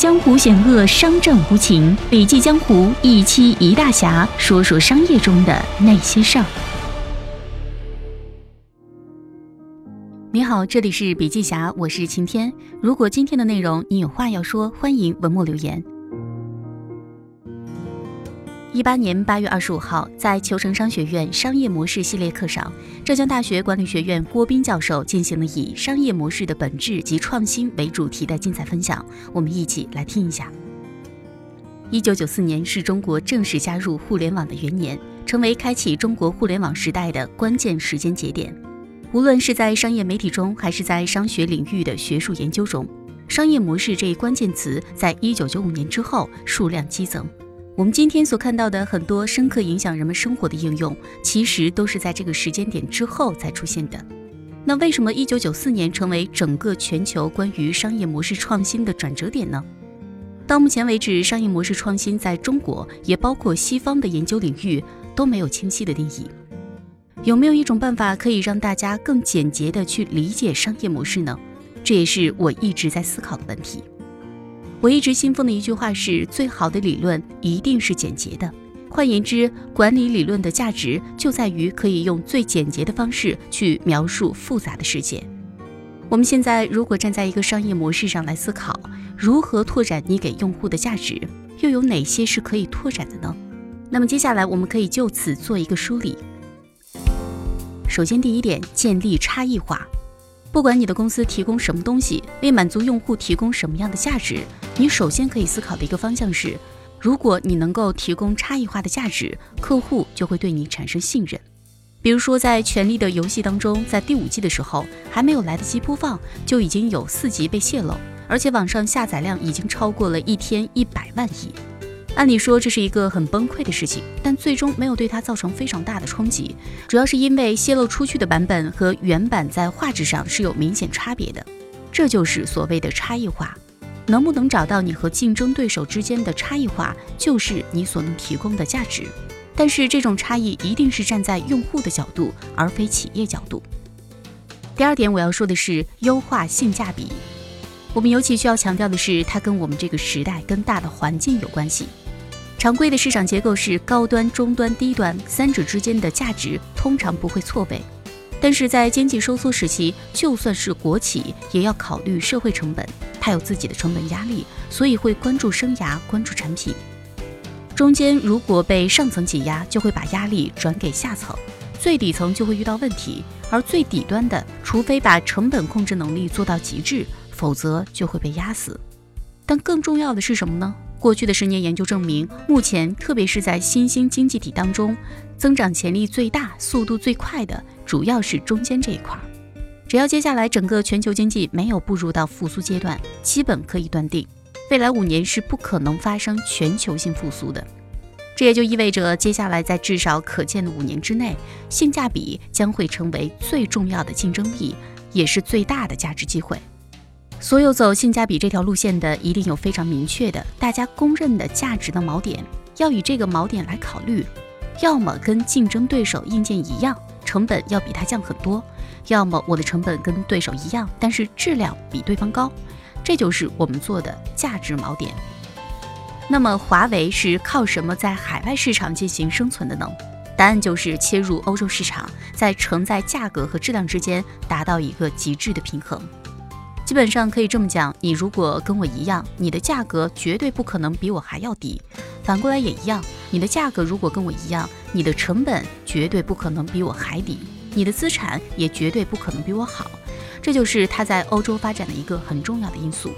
江湖险恶，商战无情。笔记江湖一期一大侠，说说商业中的那些事儿。你好，这里是笔记侠，我是晴天。如果今天的内容你有话要说，欢迎文末留言。一八年八月二十五号，在求成商学院商业模式系列课上，浙江大学管理学院郭斌教授进行了以“商业模式的本质及创新”为主题的精彩分享，我们一起来听一下。一九九四年是中国正式加入互联网的元年，成为开启中国互联网时代的关键时间节点。无论是在商业媒体中，还是在商学领域的学术研究中，“商业模式”这一关键词在一九九五年之后数量激增。我们今天所看到的很多深刻影响人们生活的应用，其实都是在这个时间点之后才出现的。那为什么一九九四年成为整个全球关于商业模式创新的转折点呢？到目前为止，商业模式创新在中国，也包括西方的研究领域都没有清晰的定义。有没有一种办法可以让大家更简洁的去理解商业模式呢？这也是我一直在思考的问题。我一直信奉的一句话是：最好的理论一定是简洁的。换言之，管理理论的价值就在于可以用最简洁的方式去描述复杂的世界。我们现在如果站在一个商业模式上来思考，如何拓展你给用户的价值，又有哪些是可以拓展的呢？那么接下来我们可以就此做一个梳理。首先，第一点，建立差异化。不管你的公司提供什么东西，为满足用户提供什么样的价值，你首先可以思考的一个方向是：如果你能够提供差异化的价值，客户就会对你产生信任。比如说，在《权力的游戏》当中，在第五季的时候，还没有来得及播放，就已经有四集被泄露，而且网上下载量已经超过了一天一百万亿。按理说这是一个很崩溃的事情，但最终没有对它造成非常大的冲击，主要是因为泄露出去的版本和原版在画质上是有明显差别的，这就是所谓的差异化。能不能找到你和竞争对手之间的差异化，就是你所能提供的价值。但是这种差异一定是站在用户的角度，而非企业角度。第二点我要说的是优化性价比。我们尤其需要强调的是，它跟我们这个时代、跟大的环境有关系。常规的市场结构是高端、中端、低端三者之间的价值通常不会错位，但是在经济收缩时期，就算是国企也要考虑社会成本，它有自己的成本压力，所以会关注生涯、关注产品。中间如果被上层挤压，就会把压力转给下层，最底层就会遇到问题，而最底端的，除非把成本控制能力做到极致。否则就会被压死。但更重要的是什么呢？过去的十年研究证明，目前特别是在新兴经济体当中，增长潜力最大、速度最快的，主要是中间这一块。只要接下来整个全球经济没有步入到复苏阶段，基本可以断定，未来五年是不可能发生全球性复苏的。这也就意味着，接下来在至少可见的五年之内，性价比将会成为最重要的竞争力，也是最大的价值机会。所有走性价比这条路线的，一定有非常明确的、大家公认的价值的锚点，要以这个锚点来考虑。要么跟竞争对手硬件一样，成本要比它降很多；要么我的成本跟对手一样，但是质量比对方高。这就是我们做的价值锚点。那么华为是靠什么在海外市场进行生存的呢？答案就是切入欧洲市场，在承载价格和质量之间达到一个极致的平衡。基本上可以这么讲，你如果跟我一样，你的价格绝对不可能比我还要低；反过来也一样，你的价格如果跟我一样，你的成本绝对不可能比我还低，你的资产也绝对不可能比我好。这就是它在欧洲发展的一个很重要的因素。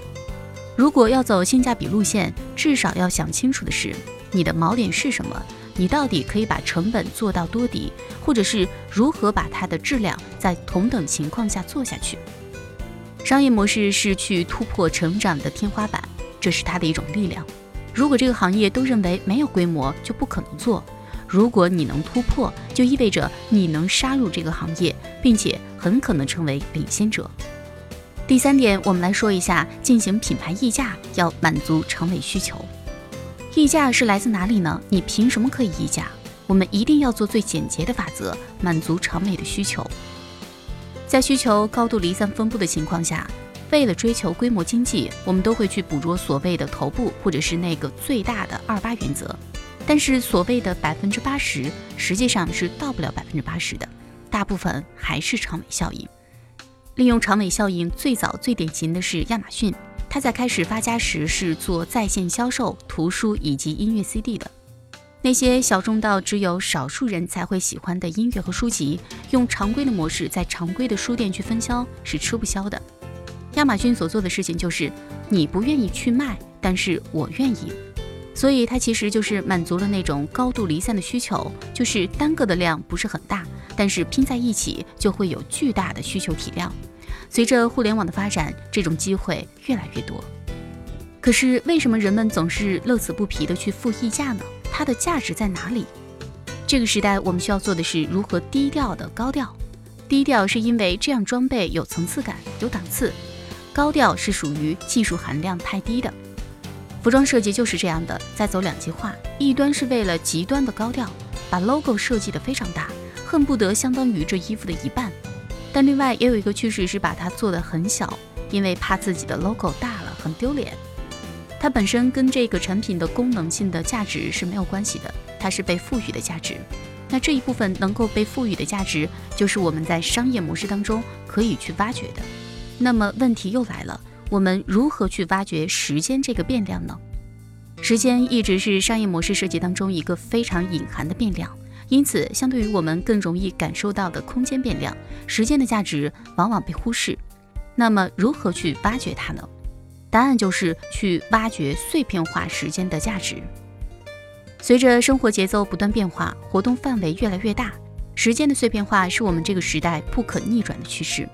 如果要走性价比路线，至少要想清楚的是，你的锚点是什么？你到底可以把成本做到多低，或者是如何把它的质量在同等情况下做下去？商业模式是去突破成长的天花板，这是它的一种力量。如果这个行业都认为没有规模就不可能做，如果你能突破，就意味着你能杀入这个行业，并且很可能成为领先者。第三点，我们来说一下进行品牌溢价要满足长尾需求。溢价是来自哪里呢？你凭什么可以溢价？我们一定要做最简洁的法则，满足长尾的需求。在需求高度离散分布的情况下，为了追求规模经济，我们都会去捕捉所谓的头部或者是那个最大的二八原则。但是所谓的百分之八十，实际上是到不了百分之八十的，大部分还是长尾效应。利用长尾效应最早最典型的是亚马逊，它在开始发家时是做在线销售图书以及音乐 CD 的。那些小众到只有少数人才会喜欢的音乐和书籍，用常规的模式在常规的书店去分销是吃不消的。亚马逊所做的事情就是，你不愿意去卖，但是我愿意，所以它其实就是满足了那种高度离散的需求，就是单个的量不是很大，但是拼在一起就会有巨大的需求体量。随着互联网的发展，这种机会越来越多。可是为什么人们总是乐此不疲的去付溢价呢？它的价值在哪里？这个时代我们需要做的是如何低调的高调。低调是因为这样装备有层次感、有档次。高调是属于技术含量太低的，服装设计就是这样的，在走两极化。一端是为了极端的高调，把 logo 设计的非常大，恨不得相当于这衣服的一半。但另外也有一个趋势是把它做的很小，因为怕自己的 logo 大了很丢脸。它本身跟这个产品的功能性的价值是没有关系的，它是被赋予的价值。那这一部分能够被赋予的价值，就是我们在商业模式当中可以去挖掘的。那么问题又来了，我们如何去挖掘时间这个变量呢？时间一直是商业模式设计当中一个非常隐含的变量，因此相对于我们更容易感受到的空间变量，时间的价值往往被忽视。那么如何去挖掘它呢？答案就是去挖掘碎片化时间的价值。随着生活节奏不断变化，活动范围越来越大，时间的碎片化是我们这个时代不可逆转的趋势。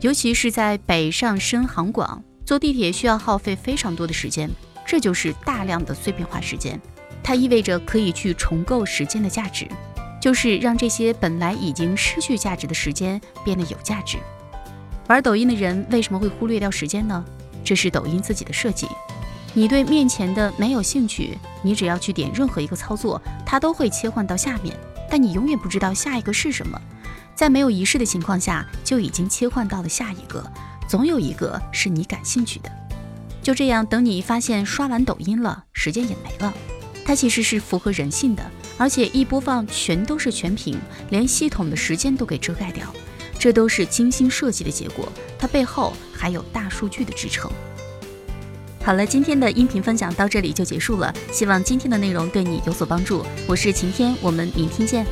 尤其是在北上深杭广，坐地铁需要耗费非常多的时间，这就是大量的碎片化时间。它意味着可以去重构时间的价值，就是让这些本来已经失去价值的时间变得有价值。玩抖音的人为什么会忽略掉时间呢？这是抖音自己的设计。你对面前的没有兴趣，你只要去点任何一个操作，它都会切换到下面，但你永远不知道下一个是什么。在没有仪式的情况下，就已经切换到了下一个，总有一个是你感兴趣的。就这样，等你发现刷完抖音了，时间也没了。它其实是符合人性的，而且一播放全都是全屏，连系统的时间都给遮盖掉。这都是精心设计的结果，它背后还有大数据的支撑。好了，今天的音频分享到这里就结束了，希望今天的内容对你有所帮助。我是晴天，我们明天见。